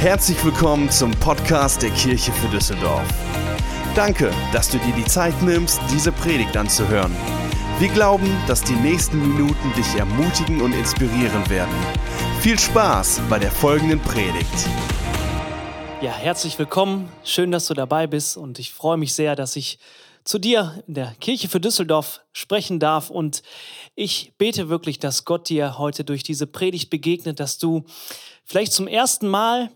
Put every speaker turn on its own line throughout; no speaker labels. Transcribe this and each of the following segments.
Herzlich willkommen zum Podcast der Kirche für Düsseldorf. Danke, dass du dir die Zeit nimmst, diese Predigt anzuhören. Wir glauben, dass die nächsten Minuten dich ermutigen und inspirieren werden. Viel Spaß bei der folgenden Predigt.
Ja, herzlich willkommen. Schön, dass du dabei bist und ich freue mich sehr, dass ich zu dir in der Kirche für Düsseldorf sprechen darf. Und ich bete wirklich, dass Gott dir heute durch diese Predigt begegnet, dass du vielleicht zum ersten Mal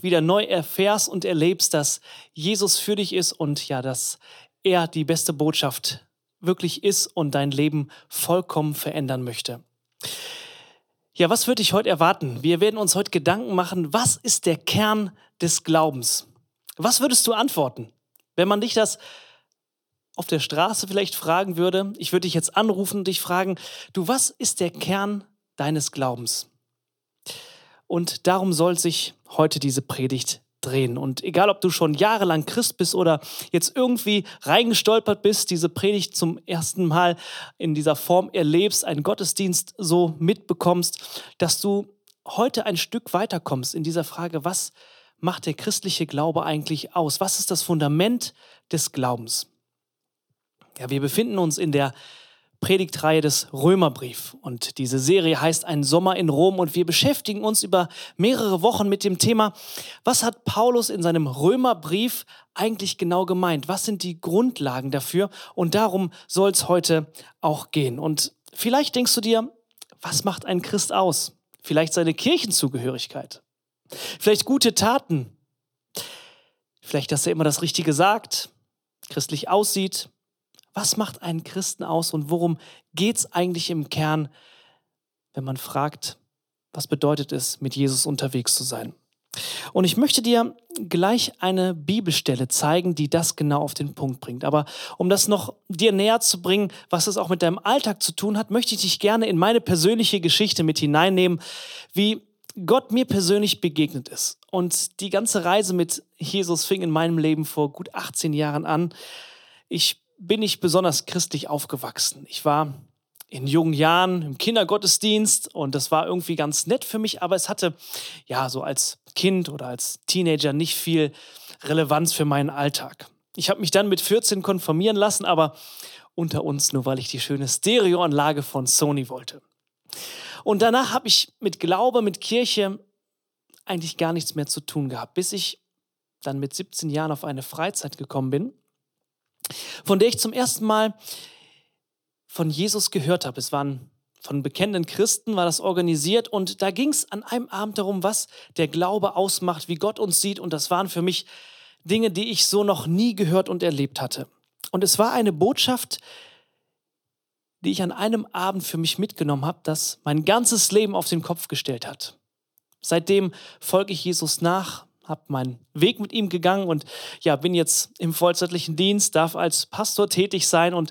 wieder neu erfährst und erlebst, dass Jesus für dich ist und ja, dass er die beste Botschaft wirklich ist und dein Leben vollkommen verändern möchte. Ja, was wird dich heute erwarten? Wir werden uns heute Gedanken machen, was ist der Kern des Glaubens? Was würdest du antworten, wenn man dich das auf der Straße vielleicht fragen würde? Ich würde dich jetzt anrufen und dich fragen, du, was ist der Kern deines Glaubens? Und darum soll sich heute diese Predigt drehen. Und egal, ob du schon jahrelang Christ bist oder jetzt irgendwie reingestolpert bist, diese Predigt zum ersten Mal in dieser Form erlebst, einen Gottesdienst so mitbekommst, dass du heute ein Stück weiterkommst in dieser Frage, was macht der christliche Glaube eigentlich aus? Was ist das Fundament des Glaubens? Ja, wir befinden uns in der Predigtreihe des Römerbrief. Und diese Serie heißt Ein Sommer in Rom und wir beschäftigen uns über mehrere Wochen mit dem Thema, was hat Paulus in seinem Römerbrief eigentlich genau gemeint? Was sind die Grundlagen dafür? Und darum soll es heute auch gehen. Und vielleicht denkst du dir, was macht ein Christ aus? Vielleicht seine Kirchenzugehörigkeit. Vielleicht gute Taten. Vielleicht, dass er immer das Richtige sagt, christlich aussieht, was macht einen Christen aus und worum geht es eigentlich im Kern, wenn man fragt, was bedeutet es, mit Jesus unterwegs zu sein? Und ich möchte dir gleich eine Bibelstelle zeigen, die das genau auf den Punkt bringt. Aber um das noch dir näher zu bringen, was es auch mit deinem Alltag zu tun hat, möchte ich dich gerne in meine persönliche Geschichte mit hineinnehmen, wie Gott mir persönlich begegnet ist. Und die ganze Reise mit Jesus fing in meinem Leben vor gut 18 Jahren an. Ich bin ich besonders christlich aufgewachsen. Ich war in jungen Jahren im Kindergottesdienst und das war irgendwie ganz nett für mich, aber es hatte ja so als Kind oder als Teenager nicht viel Relevanz für meinen Alltag. Ich habe mich dann mit 14 konfirmieren lassen, aber unter uns nur, weil ich die schöne Stereoanlage von Sony wollte. Und danach habe ich mit Glaube, mit Kirche eigentlich gar nichts mehr zu tun gehabt, bis ich dann mit 17 Jahren auf eine Freizeit gekommen bin von der ich zum ersten Mal von Jesus gehört habe. Es waren von bekennenden Christen, war das organisiert und da ging es an einem Abend darum, was der Glaube ausmacht, wie Gott uns sieht und das waren für mich Dinge, die ich so noch nie gehört und erlebt hatte. Und es war eine Botschaft, die ich an einem Abend für mich mitgenommen habe, das mein ganzes Leben auf den Kopf gestellt hat. Seitdem folge ich Jesus nach, habe meinen Weg mit ihm gegangen und ja, bin jetzt im vollzeitlichen Dienst, darf als Pastor tätig sein und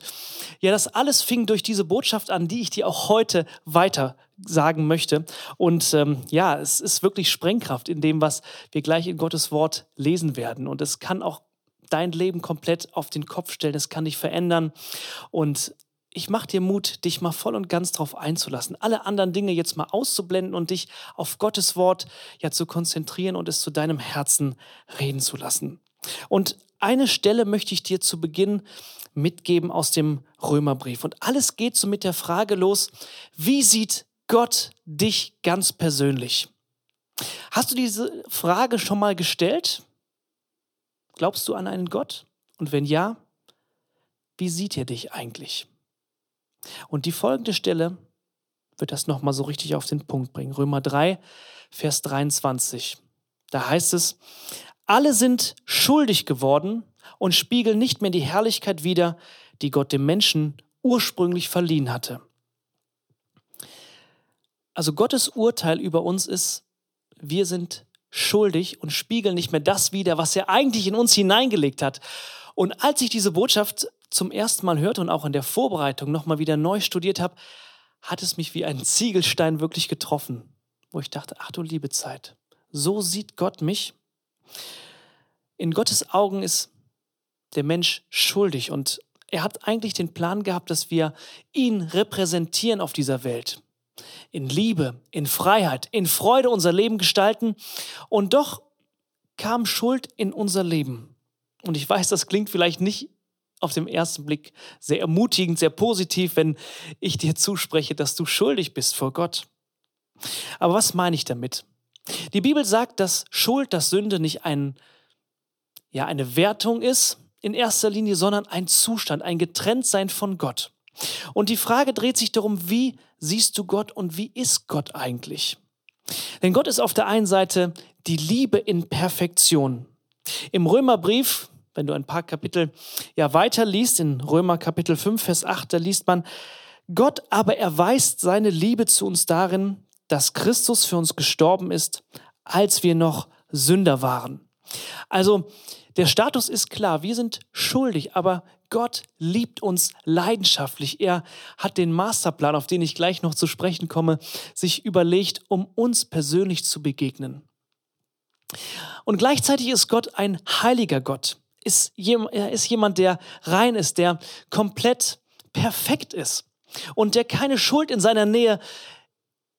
ja, das alles fing durch diese Botschaft an, die ich dir auch heute weiter sagen möchte. Und ähm, ja, es ist wirklich Sprengkraft in dem, was wir gleich in Gottes Wort lesen werden. Und es kann auch dein Leben komplett auf den Kopf stellen, es kann dich verändern. Und ich mache dir Mut, dich mal voll und ganz darauf einzulassen, alle anderen Dinge jetzt mal auszublenden und dich auf Gottes Wort ja zu konzentrieren und es zu deinem Herzen reden zu lassen. Und eine Stelle möchte ich dir zu Beginn mitgeben aus dem Römerbrief. Und alles geht so mit der Frage los, wie sieht Gott dich ganz persönlich? Hast du diese Frage schon mal gestellt? Glaubst du an einen Gott? Und wenn ja, wie sieht er dich eigentlich? Und die folgende Stelle wird das nochmal so richtig auf den Punkt bringen. Römer 3, Vers 23. Da heißt es, alle sind schuldig geworden und spiegeln nicht mehr die Herrlichkeit wider, die Gott dem Menschen ursprünglich verliehen hatte. Also Gottes Urteil über uns ist, wir sind schuldig und spiegeln nicht mehr das wider, was er eigentlich in uns hineingelegt hat. Und als ich diese Botschaft zum ersten Mal hörte und auch in der Vorbereitung nochmal wieder neu studiert habe, hat es mich wie ein Ziegelstein wirklich getroffen, wo ich dachte, ach du liebe Zeit, so sieht Gott mich. In Gottes Augen ist der Mensch schuldig und er hat eigentlich den Plan gehabt, dass wir ihn repräsentieren auf dieser Welt. in Liebe, in Freiheit, in Freude unser Leben gestalten. Und doch kam Schuld in unser Leben. Und ich weiß, das klingt vielleicht nicht auf den ersten Blick sehr ermutigend, sehr positiv, wenn ich dir zuspreche, dass du schuldig bist vor Gott. Aber was meine ich damit? Die Bibel sagt, dass Schuld, dass Sünde nicht ein, ja, eine Wertung ist in erster Linie, sondern ein Zustand, ein Getrenntsein von Gott. Und die Frage dreht sich darum, wie siehst du Gott und wie ist Gott eigentlich? Denn Gott ist auf der einen Seite die Liebe in Perfektion. Im Römerbrief, wenn du ein paar Kapitel ja weiter liest, in Römer Kapitel 5, Vers 8, da liest man, Gott aber erweist seine Liebe zu uns darin, dass Christus für uns gestorben ist, als wir noch Sünder waren. Also der Status ist klar, wir sind schuldig, aber Gott liebt uns leidenschaftlich. Er hat den Masterplan, auf den ich gleich noch zu sprechen komme, sich überlegt, um uns persönlich zu begegnen. Und gleichzeitig ist Gott ein heiliger Gott. Er ist jemand, der rein ist, der komplett perfekt ist und der keine Schuld in seiner Nähe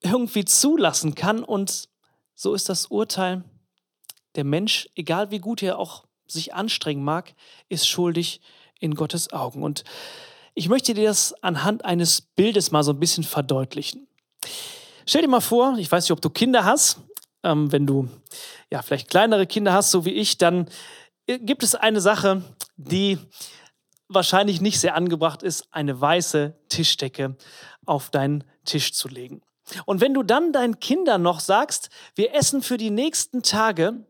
irgendwie zulassen kann. Und so ist das Urteil, der Mensch, egal wie gut er auch sich anstrengen mag, ist schuldig in Gottes Augen. Und ich möchte dir das anhand eines Bildes mal so ein bisschen verdeutlichen. Stell dir mal vor, ich weiß nicht, ob du Kinder hast. Ähm, wenn du ja vielleicht kleinere Kinder hast, so wie ich, dann gibt es eine Sache, die wahrscheinlich nicht sehr angebracht ist, eine weiße Tischdecke auf deinen Tisch zu legen. Und wenn du dann deinen Kindern noch sagst, wir essen für die nächsten Tage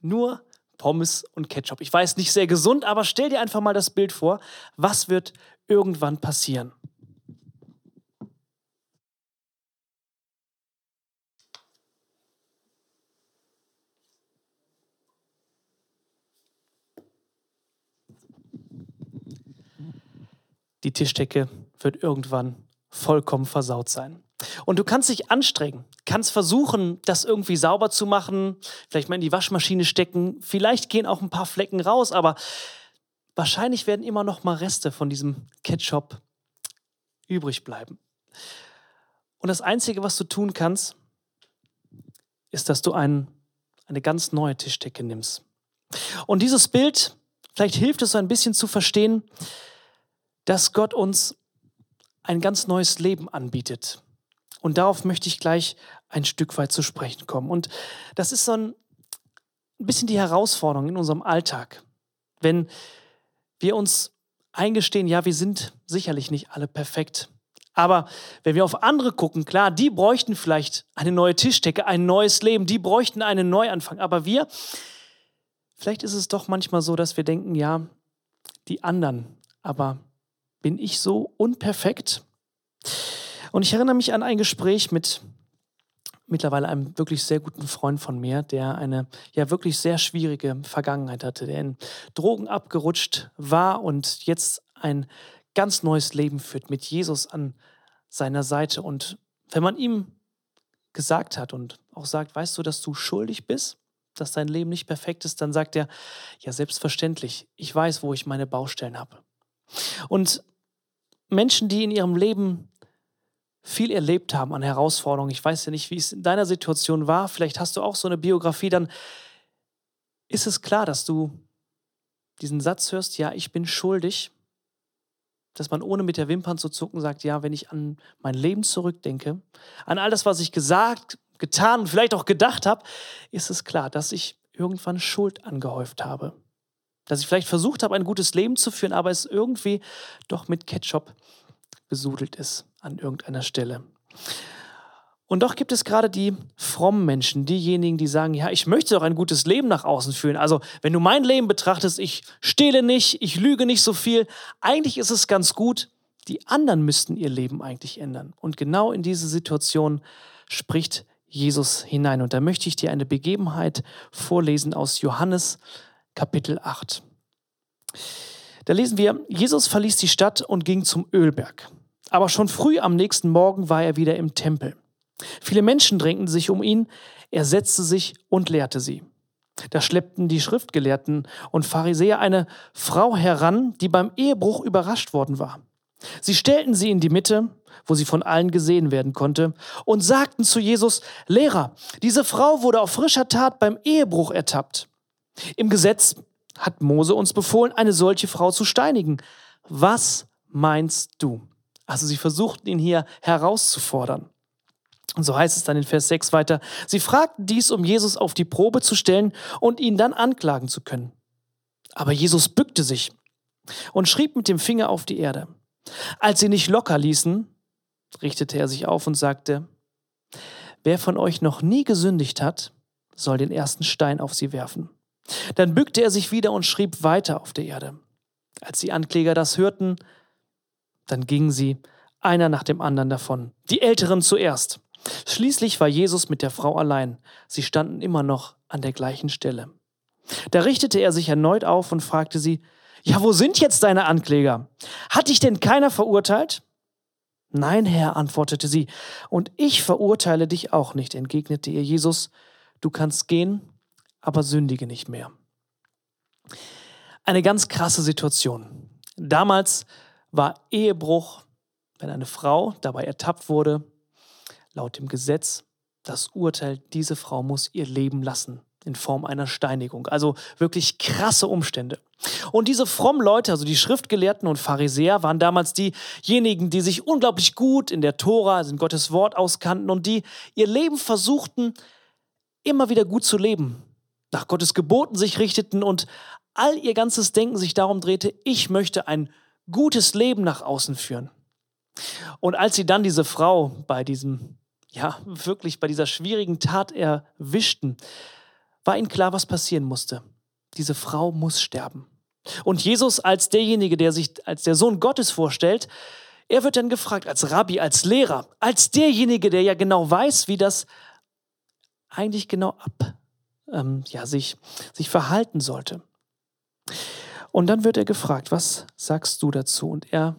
nur Pommes und Ketchup. Ich weiß, nicht sehr gesund, aber stell dir einfach mal das Bild vor, was wird irgendwann passieren? Die Tischdecke wird irgendwann vollkommen versaut sein. Und du kannst dich anstrengen, kannst versuchen, das irgendwie sauber zu machen, vielleicht mal in die Waschmaschine stecken. Vielleicht gehen auch ein paar Flecken raus, aber wahrscheinlich werden immer noch mal Reste von diesem Ketchup übrig bleiben. Und das Einzige, was du tun kannst, ist, dass du ein, eine ganz neue Tischdecke nimmst. Und dieses Bild, vielleicht hilft es so ein bisschen zu verstehen, dass Gott uns ein ganz neues Leben anbietet. Und darauf möchte ich gleich ein Stück weit zu sprechen kommen. Und das ist so ein bisschen die Herausforderung in unserem Alltag. Wenn wir uns eingestehen, ja, wir sind sicherlich nicht alle perfekt. Aber wenn wir auf andere gucken, klar, die bräuchten vielleicht eine neue Tischdecke, ein neues Leben, die bräuchten einen Neuanfang. Aber wir, vielleicht ist es doch manchmal so, dass wir denken, ja, die anderen, aber bin ich so unperfekt? Und ich erinnere mich an ein Gespräch mit mittlerweile einem wirklich sehr guten Freund von mir, der eine ja wirklich sehr schwierige Vergangenheit hatte, der in Drogen abgerutscht war und jetzt ein ganz neues Leben führt mit Jesus an seiner Seite. Und wenn man ihm gesagt hat und auch sagt, weißt du, dass du schuldig bist, dass dein Leben nicht perfekt ist, dann sagt er, ja, selbstverständlich, ich weiß, wo ich meine Baustellen habe. Und Menschen, die in ihrem Leben viel erlebt haben an Herausforderungen. Ich weiß ja nicht, wie es in deiner Situation war. Vielleicht hast du auch so eine Biografie. Dann ist es klar, dass du diesen Satz hörst, ja, ich bin schuldig, dass man ohne mit der Wimpern zu zucken sagt, ja, wenn ich an mein Leben zurückdenke, an all das, was ich gesagt, getan und vielleicht auch gedacht habe, ist es klar, dass ich irgendwann Schuld angehäuft habe. Dass ich vielleicht versucht habe, ein gutes Leben zu führen, aber es irgendwie doch mit Ketchup besudelt ist an irgendeiner Stelle. Und doch gibt es gerade die frommen Menschen, diejenigen, die sagen, ja, ich möchte doch ein gutes Leben nach außen führen. Also wenn du mein Leben betrachtest, ich stehle nicht, ich lüge nicht so viel. Eigentlich ist es ganz gut. Die anderen müssten ihr Leben eigentlich ändern. Und genau in diese Situation spricht Jesus hinein. Und da möchte ich dir eine Begebenheit vorlesen aus Johannes Kapitel 8. Da lesen wir, Jesus verließ die Stadt und ging zum Ölberg. Aber schon früh am nächsten Morgen war er wieder im Tempel. Viele Menschen drängten sich um ihn, er setzte sich und lehrte sie. Da schleppten die Schriftgelehrten und Pharisäer eine Frau heran, die beim Ehebruch überrascht worden war. Sie stellten sie in die Mitte, wo sie von allen gesehen werden konnte, und sagten zu Jesus, Lehrer, diese Frau wurde auf frischer Tat beim Ehebruch ertappt. Im Gesetz hat Mose uns befohlen, eine solche Frau zu steinigen. Was meinst du? Also sie versuchten ihn hier herauszufordern. Und so heißt es dann in Vers 6 weiter, sie fragten dies, um Jesus auf die Probe zu stellen und ihn dann anklagen zu können. Aber Jesus bückte sich und schrieb mit dem Finger auf die Erde. Als sie nicht locker ließen, richtete er sich auf und sagte, wer von euch noch nie gesündigt hat, soll den ersten Stein auf sie werfen. Dann bückte er sich wieder und schrieb weiter auf der Erde. Als die Ankläger das hörten, dann gingen sie einer nach dem anderen davon, die Älteren zuerst. Schließlich war Jesus mit der Frau allein. Sie standen immer noch an der gleichen Stelle. Da richtete er sich erneut auf und fragte sie, ja, wo sind jetzt deine Ankläger? Hat dich denn keiner verurteilt? Nein, Herr, antwortete sie, und ich verurteile dich auch nicht, entgegnete ihr Jesus. Du kannst gehen, aber sündige nicht mehr. Eine ganz krasse Situation. Damals war Ehebruch, wenn eine Frau dabei ertappt wurde, laut dem Gesetz das Urteil, diese Frau muss ihr Leben lassen in Form einer Steinigung. Also wirklich krasse Umstände. Und diese frommen Leute, also die Schriftgelehrten und Pharisäer, waren damals diejenigen, die sich unglaublich gut in der Tora, also in Gottes Wort auskannten und die ihr Leben versuchten, immer wieder gut zu leben, nach Gottes Geboten sich richteten und all ihr ganzes Denken sich darum drehte, ich möchte ein gutes Leben nach außen führen. Und als sie dann diese Frau bei diesem, ja, wirklich bei dieser schwierigen Tat erwischten, war ihnen klar, was passieren musste. Diese Frau muss sterben. Und Jesus als derjenige, der sich als der Sohn Gottes vorstellt, er wird dann gefragt als Rabbi, als Lehrer, als derjenige, der ja genau weiß, wie das eigentlich genau ab, ähm, ja, sich, sich verhalten sollte. Und dann wird er gefragt, was sagst du dazu? Und er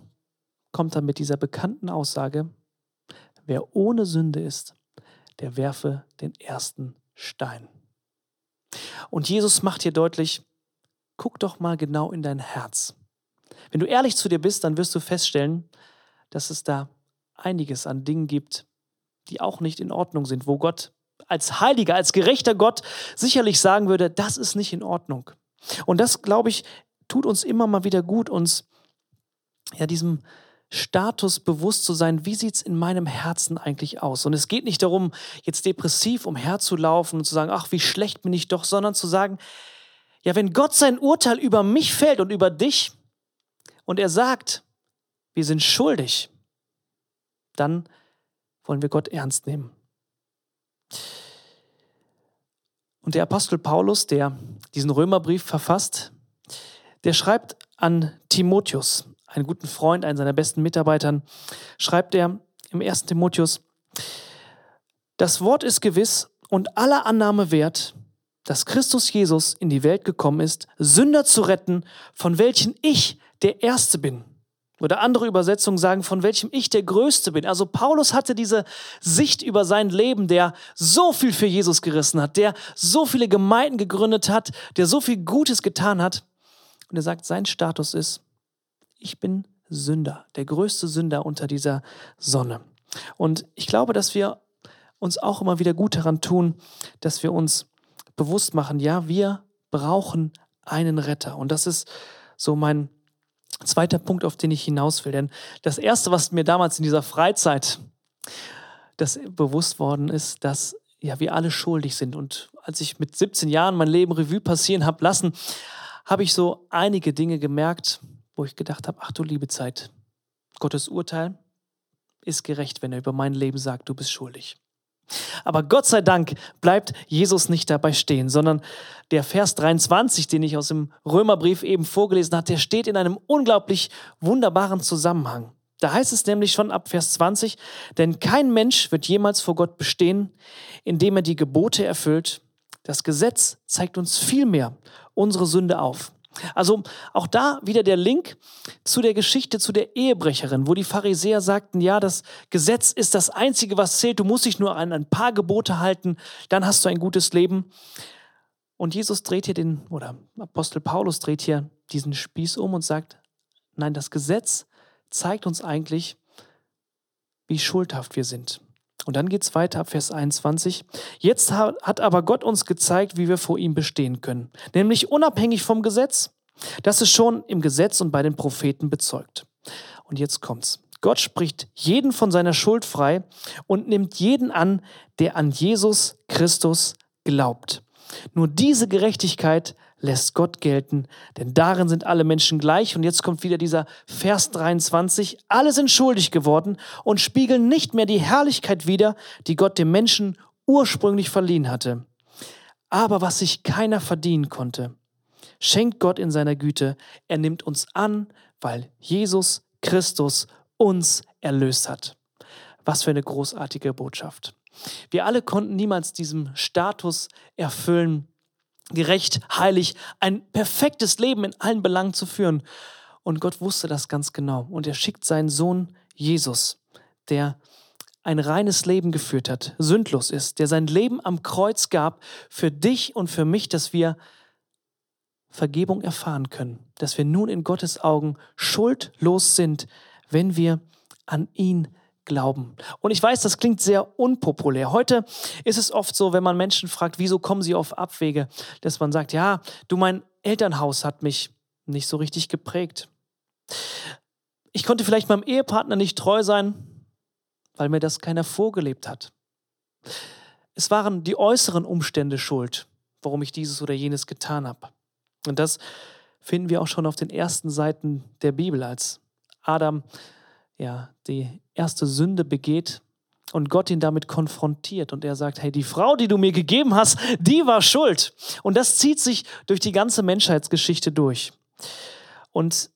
kommt dann mit dieser bekannten Aussage, wer ohne Sünde ist, der werfe den ersten Stein. Und Jesus macht hier deutlich, guck doch mal genau in dein Herz. Wenn du ehrlich zu dir bist, dann wirst du feststellen, dass es da einiges an Dingen gibt, die auch nicht in Ordnung sind, wo Gott als heiliger, als gerechter Gott sicherlich sagen würde, das ist nicht in Ordnung. Und das, glaube ich, tut uns immer mal wieder gut, uns ja diesem Status bewusst zu sein, wie sieht es in meinem Herzen eigentlich aus? Und es geht nicht darum, jetzt depressiv umherzulaufen und zu sagen, ach, wie schlecht bin ich doch, sondern zu sagen, ja, wenn Gott sein Urteil über mich fällt und über dich und er sagt, wir sind schuldig, dann wollen wir Gott ernst nehmen. Und der Apostel Paulus, der diesen Römerbrief verfasst, der schreibt an Timotheus, einen guten Freund, einen seiner besten Mitarbeitern, schreibt er im 1. Timotheus, das Wort ist gewiss und aller Annahme wert, dass Christus Jesus in die Welt gekommen ist, Sünder zu retten, von welchen ich der Erste bin. Oder andere Übersetzungen sagen, von welchem ich der Größte bin. Also Paulus hatte diese Sicht über sein Leben, der so viel für Jesus gerissen hat, der so viele Gemeinden gegründet hat, der so viel Gutes getan hat. Und er sagt, sein Status ist, ich bin Sünder, der größte Sünder unter dieser Sonne. Und ich glaube, dass wir uns auch immer wieder gut daran tun, dass wir uns bewusst machen, ja, wir brauchen einen Retter. Und das ist so mein zweiter Punkt, auf den ich hinaus will. Denn das Erste, was mir damals in dieser Freizeit das bewusst worden ist, dass ja, wir alle schuldig sind. Und als ich mit 17 Jahren mein Leben Revue passieren habe lassen, habe ich so einige Dinge gemerkt, wo ich gedacht habe, ach du liebe Zeit, Gottes Urteil ist gerecht, wenn er über mein Leben sagt, du bist schuldig. Aber Gott sei Dank bleibt Jesus nicht dabei stehen, sondern der Vers 23, den ich aus dem Römerbrief eben vorgelesen habe, der steht in einem unglaublich wunderbaren Zusammenhang. Da heißt es nämlich schon ab Vers 20, denn kein Mensch wird jemals vor Gott bestehen, indem er die Gebote erfüllt. Das Gesetz zeigt uns vielmehr unsere Sünde auf. Also auch da wieder der Link zu der Geschichte zu der Ehebrecherin, wo die Pharisäer sagten, ja, das Gesetz ist das Einzige, was zählt, du musst dich nur an ein paar Gebote halten, dann hast du ein gutes Leben. Und Jesus dreht hier den, oder Apostel Paulus dreht hier diesen Spieß um und sagt, nein, das Gesetz zeigt uns eigentlich, wie schuldhaft wir sind. Und dann geht es weiter ab Vers 21. Jetzt hat aber Gott uns gezeigt, wie wir vor ihm bestehen können. Nämlich unabhängig vom Gesetz. Das ist schon im Gesetz und bei den Propheten bezeugt. Und jetzt kommt's. Gott spricht jeden von seiner Schuld frei und nimmt jeden an, der an Jesus Christus glaubt. Nur diese Gerechtigkeit lässt Gott gelten, denn darin sind alle Menschen gleich. Und jetzt kommt wieder dieser Vers 23. Alle sind schuldig geworden und spiegeln nicht mehr die Herrlichkeit wider, die Gott dem Menschen ursprünglich verliehen hatte. Aber was sich keiner verdienen konnte, schenkt Gott in seiner Güte. Er nimmt uns an, weil Jesus Christus uns erlöst hat. Was für eine großartige Botschaft. Wir alle konnten niemals diesem Status erfüllen, gerecht, heilig, ein perfektes Leben in allen Belangen zu führen. Und Gott wusste das ganz genau. Und er schickt seinen Sohn Jesus, der ein reines Leben geführt hat, sündlos ist, der sein Leben am Kreuz gab für dich und für mich, dass wir Vergebung erfahren können, dass wir nun in Gottes Augen schuldlos sind, wenn wir an ihn glauben. Und ich weiß, das klingt sehr unpopulär. Heute ist es oft so, wenn man Menschen fragt, wieso kommen sie auf Abwege, dass man sagt, ja, du, mein Elternhaus hat mich nicht so richtig geprägt. Ich konnte vielleicht meinem Ehepartner nicht treu sein, weil mir das keiner vorgelebt hat. Es waren die äußeren Umstände schuld, warum ich dieses oder jenes getan habe. Und das finden wir auch schon auf den ersten Seiten der Bibel, als Adam ja die erste Sünde begeht und Gott ihn damit konfrontiert und er sagt, hey, die Frau, die du mir gegeben hast, die war schuld. Und das zieht sich durch die ganze Menschheitsgeschichte durch. Und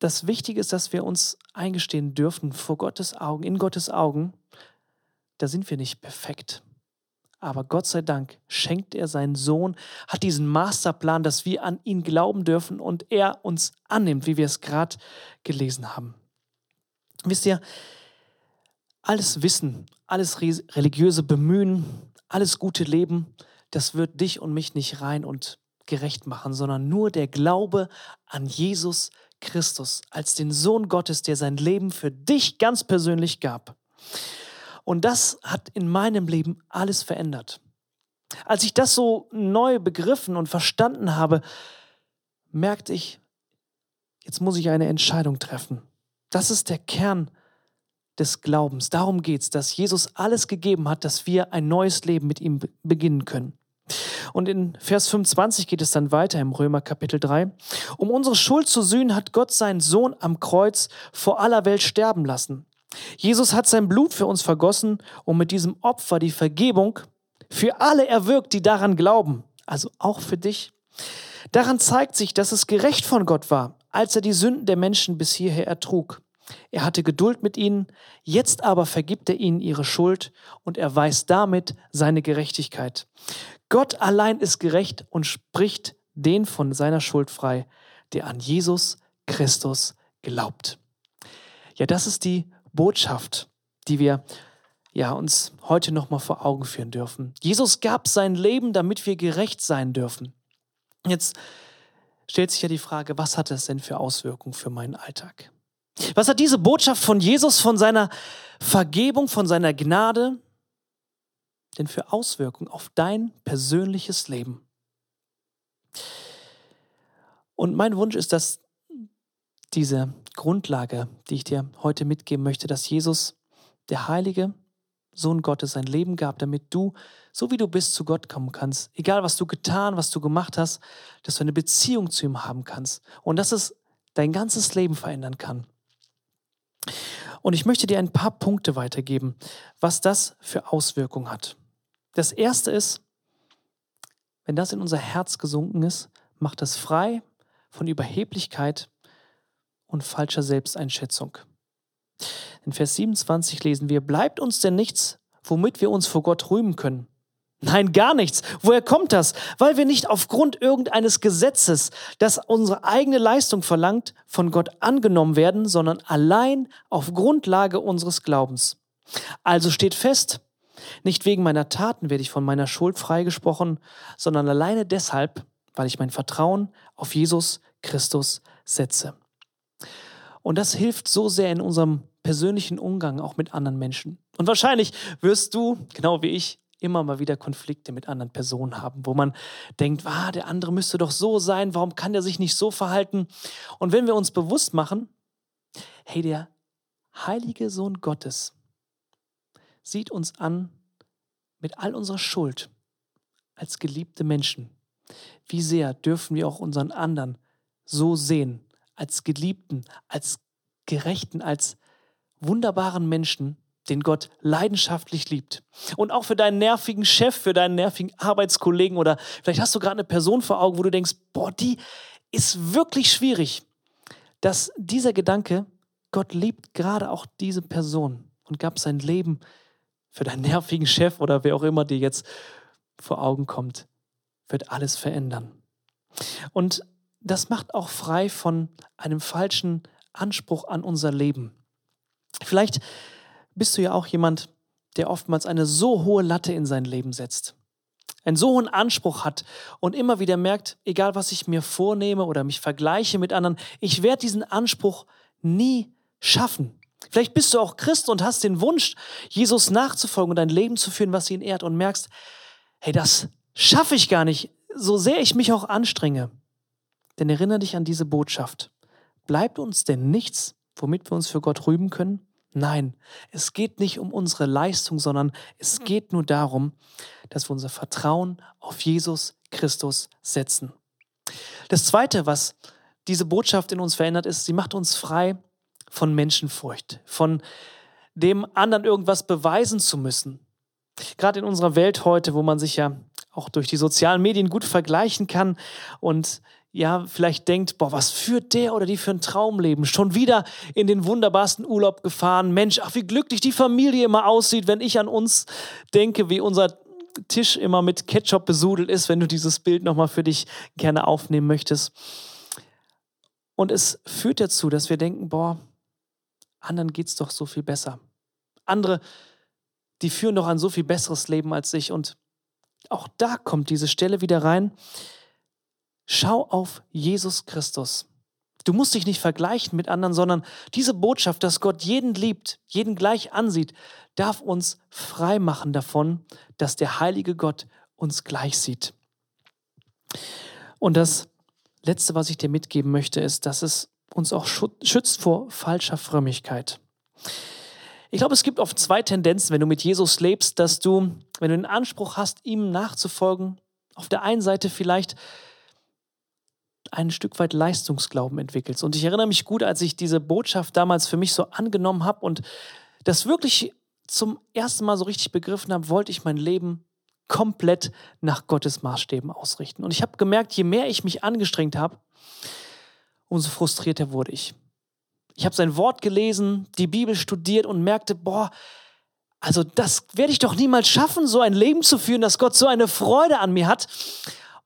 das Wichtige ist, dass wir uns eingestehen dürfen vor Gottes Augen, in Gottes Augen, da sind wir nicht perfekt. Aber Gott sei Dank schenkt er seinen Sohn, hat diesen Masterplan, dass wir an ihn glauben dürfen und er uns annimmt, wie wir es gerade gelesen haben. Wisst ihr, alles Wissen, alles religiöse Bemühen, alles gute Leben, das wird dich und mich nicht rein und gerecht machen, sondern nur der Glaube an Jesus Christus als den Sohn Gottes, der sein Leben für dich ganz persönlich gab. Und das hat in meinem Leben alles verändert. Als ich das so neu begriffen und verstanden habe, merkte ich, jetzt muss ich eine Entscheidung treffen. Das ist der Kern des Glaubens. Darum geht es, dass Jesus alles gegeben hat, dass wir ein neues Leben mit ihm beginnen können. Und in Vers 25 geht es dann weiter im Römer Kapitel 3. Um unsere Schuld zu sühnen, hat Gott seinen Sohn am Kreuz vor aller Welt sterben lassen. Jesus hat sein Blut für uns vergossen und mit diesem Opfer die Vergebung für alle erwirkt, die daran glauben, also auch für dich. Daran zeigt sich, dass es gerecht von Gott war, als er die Sünden der Menschen bis hierher ertrug. Er hatte Geduld mit ihnen, jetzt aber vergibt er ihnen ihre Schuld und erweist damit seine Gerechtigkeit. Gott allein ist gerecht und spricht den von seiner Schuld frei, der an Jesus Christus glaubt. Ja, das ist die Botschaft, die wir ja, uns heute nochmal vor Augen führen dürfen. Jesus gab sein Leben, damit wir gerecht sein dürfen. Jetzt stellt sich ja die Frage, was hat es denn für Auswirkungen für meinen Alltag? Was hat diese Botschaft von Jesus, von seiner Vergebung, von seiner Gnade denn für Auswirkungen auf dein persönliches Leben? Und mein Wunsch ist, dass diese Grundlage, die ich dir heute mitgeben möchte, dass Jesus, der heilige Sohn Gottes, sein Leben gab, damit du, so wie du bist, zu Gott kommen kannst. Egal, was du getan, was du gemacht hast, dass du eine Beziehung zu ihm haben kannst. Und dass es dein ganzes Leben verändern kann. Und ich möchte dir ein paar Punkte weitergeben, was das für Auswirkungen hat. Das erste ist, wenn das in unser Herz gesunken ist, macht das frei von Überheblichkeit und falscher Selbsteinschätzung. In Vers 27 lesen wir, bleibt uns denn nichts, womit wir uns vor Gott rühmen können? Nein, gar nichts. Woher kommt das? Weil wir nicht aufgrund irgendeines Gesetzes, das unsere eigene Leistung verlangt, von Gott angenommen werden, sondern allein auf Grundlage unseres Glaubens. Also steht fest, nicht wegen meiner Taten werde ich von meiner Schuld freigesprochen, sondern alleine deshalb, weil ich mein Vertrauen auf Jesus Christus setze. Und das hilft so sehr in unserem persönlichen Umgang auch mit anderen Menschen. Und wahrscheinlich wirst du, genau wie ich, immer mal wieder Konflikte mit anderen Personen haben, wo man denkt, ah, der andere müsste doch so sein, warum kann der sich nicht so verhalten? Und wenn wir uns bewusst machen, hey, der heilige Sohn Gottes sieht uns an mit all unserer Schuld als geliebte Menschen. Wie sehr dürfen wir auch unseren anderen so sehen, als Geliebten, als Gerechten, als wunderbaren Menschen, den Gott leidenschaftlich liebt. Und auch für deinen nervigen Chef, für deinen nervigen Arbeitskollegen oder vielleicht hast du gerade eine Person vor Augen, wo du denkst, boah, die ist wirklich schwierig, dass dieser Gedanke, Gott liebt gerade auch diese Person und gab sein Leben für deinen nervigen Chef oder wer auch immer dir jetzt vor Augen kommt, wird alles verändern. Und das macht auch frei von einem falschen Anspruch an unser Leben. Vielleicht bist du ja auch jemand, der oftmals eine so hohe Latte in sein Leben setzt, einen so hohen Anspruch hat und immer wieder merkt, egal was ich mir vornehme oder mich vergleiche mit anderen, ich werde diesen Anspruch nie schaffen. Vielleicht bist du auch Christ und hast den Wunsch, Jesus nachzufolgen und ein Leben zu führen, was ihn ehrt und merkst, hey, das schaffe ich gar nicht, so sehr ich mich auch anstrenge. Denn erinnere dich an diese Botschaft. Bleibt uns denn nichts, womit wir uns für Gott rühmen können? Nein, es geht nicht um unsere Leistung, sondern es geht nur darum, dass wir unser Vertrauen auf Jesus Christus setzen. Das Zweite, was diese Botschaft in uns verändert, ist, sie macht uns frei von Menschenfurcht, von dem anderen irgendwas beweisen zu müssen. Gerade in unserer Welt heute, wo man sich ja auch durch die sozialen Medien gut vergleichen kann und ja, vielleicht denkt, boah, was führt der oder die für ein Traumleben? Schon wieder in den wunderbarsten Urlaub gefahren. Mensch, ach, wie glücklich die Familie immer aussieht, wenn ich an uns denke, wie unser Tisch immer mit Ketchup besudelt ist, wenn du dieses Bild nochmal für dich gerne aufnehmen möchtest. Und es führt dazu, dass wir denken, boah, anderen geht es doch so viel besser. Andere, die führen doch ein so viel besseres Leben als ich. Und auch da kommt diese Stelle wieder rein. Schau auf Jesus Christus. Du musst dich nicht vergleichen mit anderen, sondern diese Botschaft, dass Gott jeden liebt, jeden gleich ansieht, darf uns frei machen davon, dass der heilige Gott uns gleich sieht. Und das Letzte, was ich dir mitgeben möchte, ist, dass es uns auch schützt vor falscher Frömmigkeit. Ich glaube, es gibt oft zwei Tendenzen, wenn du mit Jesus lebst, dass du, wenn du den Anspruch hast, ihm nachzufolgen, auf der einen Seite vielleicht ein Stück weit Leistungsglauben entwickelst. Und ich erinnere mich gut, als ich diese Botschaft damals für mich so angenommen habe und das wirklich zum ersten Mal so richtig begriffen habe, wollte ich mein Leben komplett nach Gottes Maßstäben ausrichten. Und ich habe gemerkt, je mehr ich mich angestrengt habe, umso frustrierter wurde ich. Ich habe sein Wort gelesen, die Bibel studiert und merkte, boah, also das werde ich doch niemals schaffen, so ein Leben zu führen, dass Gott so eine Freude an mir hat.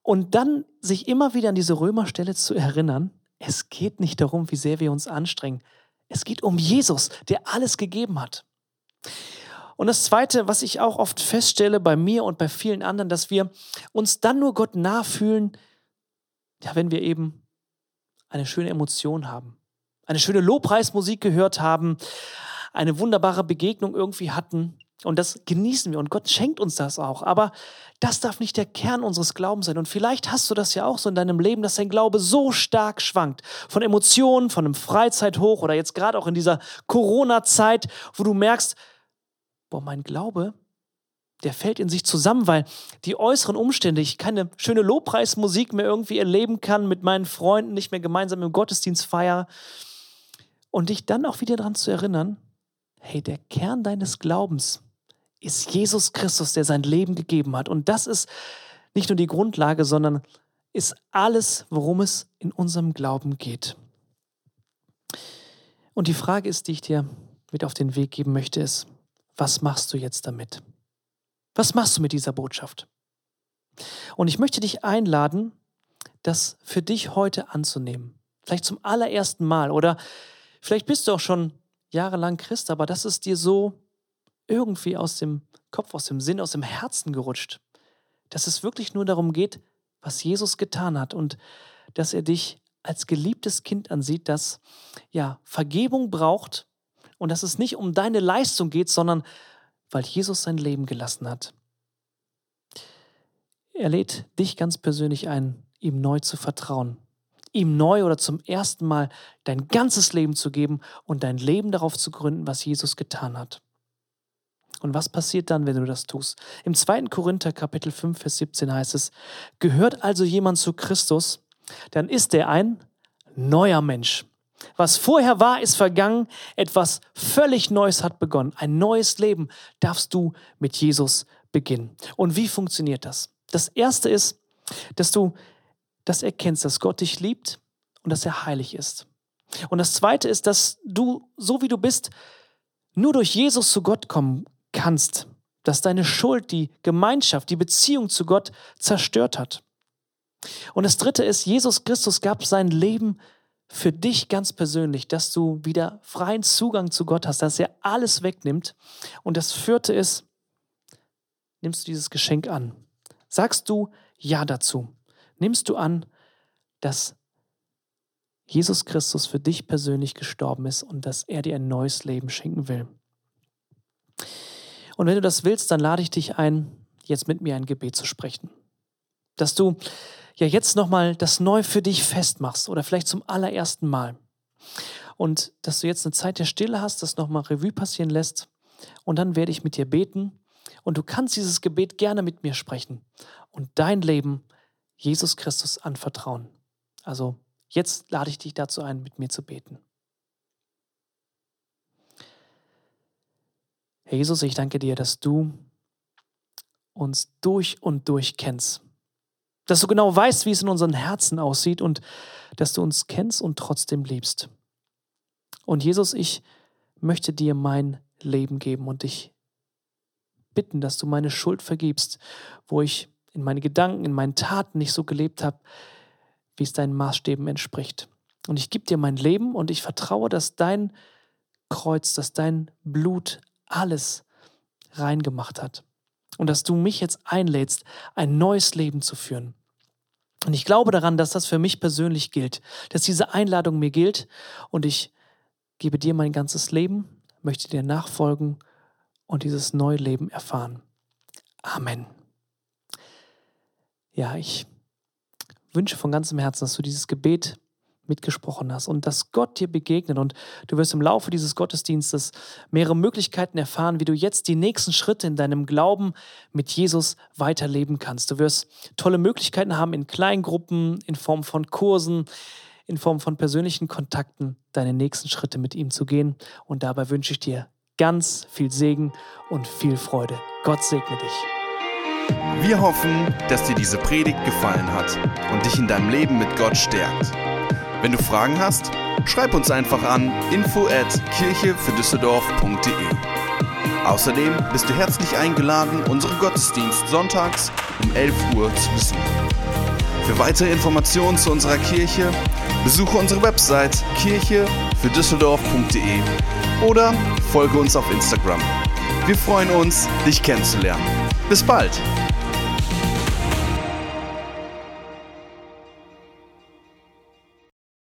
Und dann sich immer wieder an diese Römerstelle zu erinnern, es geht nicht darum, wie sehr wir uns anstrengen. Es geht um Jesus, der alles gegeben hat. Und das Zweite, was ich auch oft feststelle bei mir und bei vielen anderen, dass wir uns dann nur Gott nachfühlen, ja, wenn wir eben eine schöne Emotion haben, eine schöne Lobpreismusik gehört haben, eine wunderbare Begegnung irgendwie hatten und das genießen wir und Gott schenkt uns das auch. Aber das darf nicht der Kern unseres Glaubens sein. Und vielleicht hast du das ja auch so in deinem Leben, dass dein Glaube so stark schwankt. Von Emotionen, von einem Freizeithoch oder jetzt gerade auch in dieser Corona-Zeit, wo du merkst, boah, mein Glaube, der fällt in sich zusammen, weil die äußeren Umstände, ich keine schöne Lobpreismusik mehr irgendwie erleben kann, mit meinen Freunden nicht mehr gemeinsam im Gottesdienst feiere. Und dich dann auch wieder daran zu erinnern, hey, der Kern deines Glaubens, ist Jesus Christus, der sein Leben gegeben hat. Und das ist nicht nur die Grundlage, sondern ist alles, worum es in unserem Glauben geht. Und die Frage ist, die ich dir mit auf den Weg geben möchte, ist, was machst du jetzt damit? Was machst du mit dieser Botschaft? Und ich möchte dich einladen, das für dich heute anzunehmen. Vielleicht zum allerersten Mal oder vielleicht bist du auch schon jahrelang Christ, aber das ist dir so irgendwie aus dem Kopf, aus dem Sinn, aus dem Herzen gerutscht. Dass es wirklich nur darum geht, was Jesus getan hat und dass er dich als geliebtes Kind ansieht, das ja Vergebung braucht und dass es nicht um deine Leistung geht, sondern weil Jesus sein Leben gelassen hat. Er lädt dich ganz persönlich ein, ihm neu zu vertrauen, ihm neu oder zum ersten Mal dein ganzes Leben zu geben und dein Leben darauf zu gründen, was Jesus getan hat. Und was passiert dann, wenn du das tust? Im 2. Korinther Kapitel 5, Vers 17 heißt es, gehört also jemand zu Christus, dann ist er ein neuer Mensch. Was vorher war, ist vergangen, etwas völlig Neues hat begonnen. Ein neues Leben darfst du mit Jesus beginnen. Und wie funktioniert das? Das Erste ist, dass du das erkennst, dass Gott dich liebt und dass er heilig ist. Und das Zweite ist, dass du, so wie du bist, nur durch Jesus zu Gott kommen kannst, dass deine Schuld die Gemeinschaft, die Beziehung zu Gott zerstört hat. Und das Dritte ist, Jesus Christus gab sein Leben für dich ganz persönlich, dass du wieder freien Zugang zu Gott hast, dass er alles wegnimmt. Und das Vierte ist, nimmst du dieses Geschenk an. Sagst du Ja dazu? Nimmst du an, dass Jesus Christus für dich persönlich gestorben ist und dass er dir ein neues Leben schenken will? Und wenn du das willst, dann lade ich dich ein, jetzt mit mir ein Gebet zu sprechen. Dass du ja jetzt nochmal das neu für dich festmachst oder vielleicht zum allerersten Mal. Und dass du jetzt eine Zeit der Stille hast, das nochmal Revue passieren lässt. Und dann werde ich mit dir beten. Und du kannst dieses Gebet gerne mit mir sprechen und dein Leben Jesus Christus anvertrauen. Also jetzt lade ich dich dazu ein, mit mir zu beten. Herr Jesus, ich danke dir, dass du uns durch und durch kennst. Dass du genau weißt, wie es in unseren Herzen aussieht und dass du uns kennst und trotzdem liebst. Und Jesus, ich möchte dir mein Leben geben und dich bitten, dass du meine Schuld vergibst, wo ich in meine Gedanken, in meinen Taten nicht so gelebt habe, wie es deinen Maßstäben entspricht. Und ich gebe dir mein Leben und ich vertraue, dass dein Kreuz, dass dein Blut alles reingemacht hat. Und dass du mich jetzt einlädst, ein neues Leben zu führen. Und ich glaube daran, dass das für mich persönlich gilt, dass diese Einladung mir gilt und ich gebe dir mein ganzes Leben, möchte dir nachfolgen und dieses neue Leben erfahren. Amen. Ja, ich wünsche von ganzem Herzen, dass du dieses Gebet mitgesprochen hast und dass Gott dir begegnet und du wirst im Laufe dieses Gottesdienstes mehrere Möglichkeiten erfahren, wie du jetzt die nächsten Schritte in deinem Glauben mit Jesus weiterleben kannst. Du wirst tolle Möglichkeiten haben in Kleingruppen, in Form von Kursen, in Form von persönlichen Kontakten, deine nächsten Schritte mit ihm zu gehen und dabei wünsche ich dir ganz viel Segen und viel Freude. Gott segne dich.
Wir hoffen, dass dir diese Predigt gefallen hat und dich in deinem Leben mit Gott stärkt. Wenn du Fragen hast, schreib uns einfach an info at kirchefürdüsseldorf.de. Außerdem bist du herzlich eingeladen, unseren Gottesdienst sonntags um 11 Uhr zu besuchen. Für weitere Informationen zu unserer Kirche besuche unsere Website kirchefürdüsseldorf.de oder folge uns auf Instagram. Wir freuen uns, dich kennenzulernen. Bis bald!